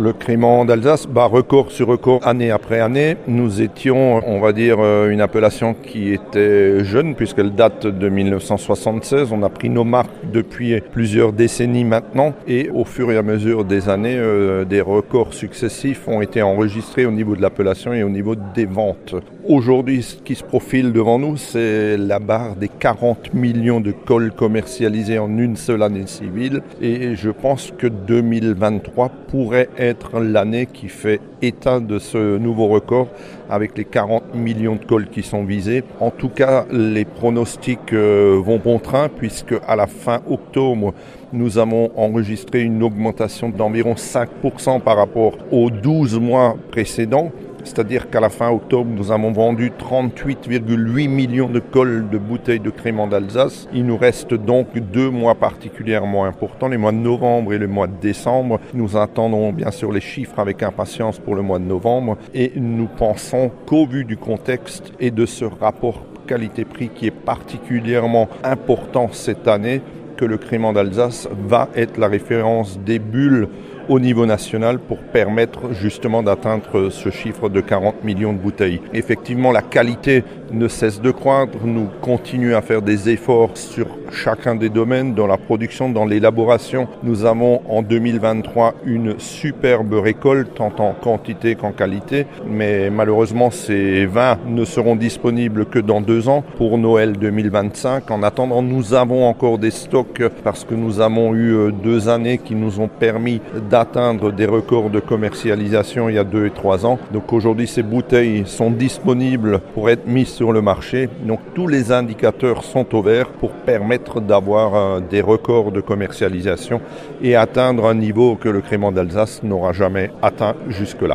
Le crément d'Alsace bat record sur record année après année. Nous étions, on va dire, euh, une appellation qui était jeune puisqu'elle date de 1976. On a pris nos marques depuis plusieurs décennies maintenant et au fur et à mesure des années, euh, des records successifs ont été enregistrés au niveau de l'appellation et au niveau des ventes. Aujourd'hui, ce qui se profile devant nous, c'est la barre des 40 millions de cols commercialisés en une seule année civile et je pense que 2023 pourrait être l'année qui fait état de ce nouveau record avec les 40 millions de cols qui sont visés. En tout cas, les pronostics euh, vont bon train puisque à la fin octobre, nous avons enregistré une augmentation d'environ 5% par rapport aux 12 mois précédents. C'est-à-dire qu'à la fin octobre, nous avons vendu 38,8 millions de cols de bouteilles de crément d'Alsace. Il nous reste donc deux mois particulièrement importants, les mois de novembre et le mois de décembre. Nous attendons bien sûr les chiffres avec impatience pour le mois de novembre et nous pensons qu'au vu du contexte et de ce rapport qualité-prix qui est particulièrement important cette année, que le crément d'Alsace va être la référence des bulles au niveau national pour permettre justement d'atteindre ce chiffre de 40 millions de bouteilles. Effectivement, la qualité ne cesse de croître. Nous continuons à faire des efforts sur chacun des domaines, dans la production, dans l'élaboration. Nous avons en 2023 une superbe récolte, tant en quantité qu'en qualité, mais malheureusement ces vins ne seront disponibles que dans deux ans pour Noël 2025. En attendant, nous avons encore des stocks parce que nous avons eu euh, deux années qui nous ont permis d'atteindre des records de commercialisation il y a deux et trois ans. Donc aujourd'hui, ces bouteilles sont disponibles pour être mises sur le marché. Donc tous les indicateurs sont au vert pour permettre d'avoir euh, des records de commercialisation et atteindre un niveau que le crément d'Alsace n'aura jamais atteint jusque-là.